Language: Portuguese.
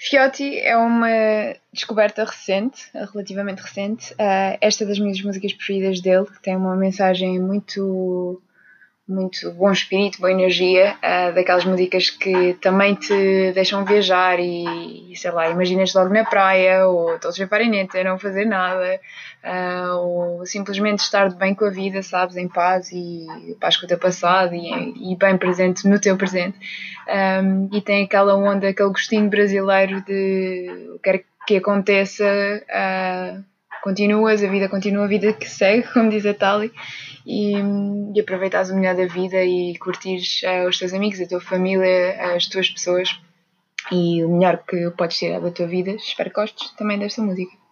Fiotti é uma descoberta recente, relativamente recente. Uh, esta é das minhas músicas preferidas dele, que tem uma mensagem muito muito bom espírito, boa energia, uh, daquelas músicas que também te deixam viajar e, sei lá, imaginas logo na praia, ou todos a parineta, não fazer nada, uh, ou simplesmente estar bem com a vida, sabes, em paz e paz com o teu passado e, e bem presente no teu presente. Um, e tem aquela onda, aquele gostinho brasileiro de o que quer que aconteça, uh, continuas, a vida continua, a vida que segue, como diz a Tali e, e aproveitares o melhor da vida e curtires uh, os teus amigos, a tua família, as tuas pessoas e o melhor que podes tirar da tua vida. Espero que gostes também desta música.